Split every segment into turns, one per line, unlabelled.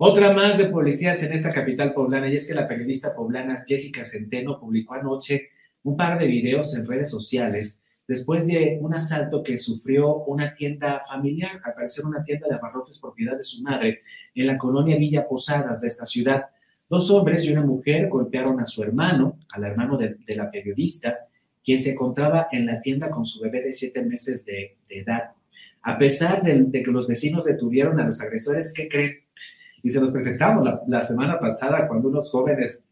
Otra más de policías en esta capital poblana, y es que la periodista poblana Jessica Centeno publicó anoche un par de videos en redes sociales después de un asalto que sufrió una tienda familiar, al parecer una tienda de abarrotes propiedad de su madre, en la colonia Villa Posadas de esta ciudad. Dos hombres y una mujer golpearon a su hermano, al hermano de, la periodista, quien se encontraba en la tienda con su bebé de siete meses de, edad. A pesar de, que los vecinos detuvieron a los agresores, ¿qué creen? Y se los presentamos la, la semana pasada cuando unos jóvenes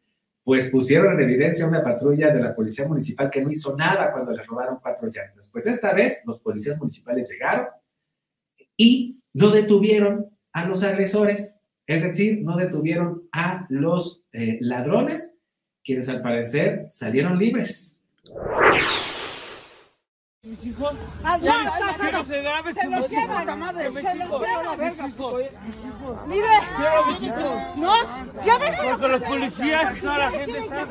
pues pusieron en evidencia una patrulla de la policía municipal que no hizo nada cuando les robaron cuatro llantas. Pues esta vez los policías municipales llegaron y no detuvieron a los agresores, es decir, no detuvieron a los eh, ladrones, quienes al parecer salieron libres.
Mis hijos. Quiero se grabe se los lleva la madre. Se los lleva la verga. Mire. No, ya ves. Porque los policías y toda la gente está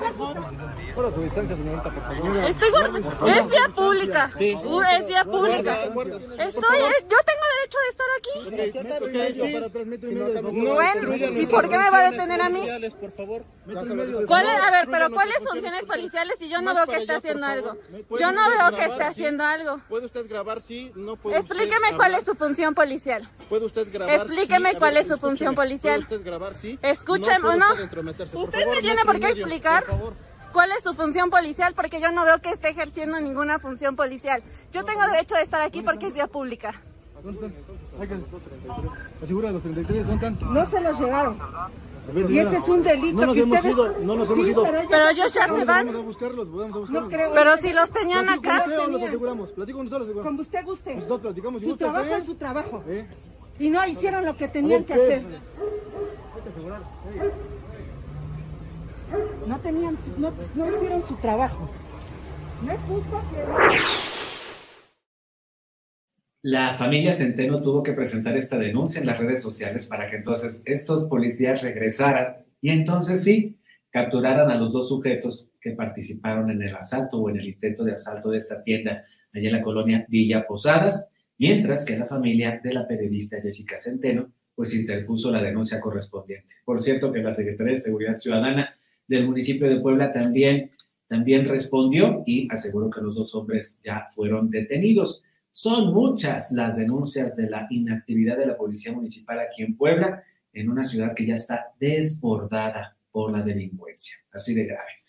su distancia, señorita, por favor.
Estoy Es vía pública. Sí. Es vía pública. Estoy, yo tengo derecho de estar aquí. Bueno, ¿y por qué me va a detener a mí?
Por favor.
¿Cuál es, a ver, pero ¿cuáles funciones policiales si yo no veo que está haciendo algo? Yo no veo que está haciendo algo.
¿Puede usted grabar? Sí, no puede
Explíqueme cuál es su función policial.
¿Puede usted grabar?
Explíqueme cuál es su función policial.
¿Puede usted grabar? Sí.
Escúcheme, ¿o no? Usted me tiene por qué explicar cuál es su función policial porque yo no veo que esté ejerciendo ninguna función policial. Yo tengo derecho de estar aquí porque es vía pública.
¿Dónde están? Asegura los 33, ¿dónde están?
No se los llevaron y ese es un delito no nos que hemos ustedes...
ido, no nos hemos ido.
Pero, ellos, ya se van.
Vamos a buscarlos, vamos a buscarlos.
No creo. Pero si los tenían acá.
Con los aseguramos. Platico con nosotros.
Como usted guste.
Nosotros platicamos.
Su trabajo es su trabajo. ¿Eh? Y no hicieron lo que tenían que hacer. No tenían, no, no hicieron su trabajo. No es justo que...
La familia Centeno tuvo que presentar esta denuncia en las redes sociales para que entonces estos policías regresaran y entonces sí, capturaran a los dos sujetos que participaron en el asalto o en el intento de asalto de esta tienda allá en la colonia Villa Posadas, mientras que la familia de la periodista Jessica Centeno pues interpuso la denuncia correspondiente. Por cierto que la Secretaría de Seguridad Ciudadana del municipio de Puebla también, también respondió y aseguró que los dos hombres ya fueron detenidos. Son muchas las denuncias de la inactividad de la Policía Municipal aquí en Puebla, en una ciudad que ya está desbordada por la delincuencia. Así de grave.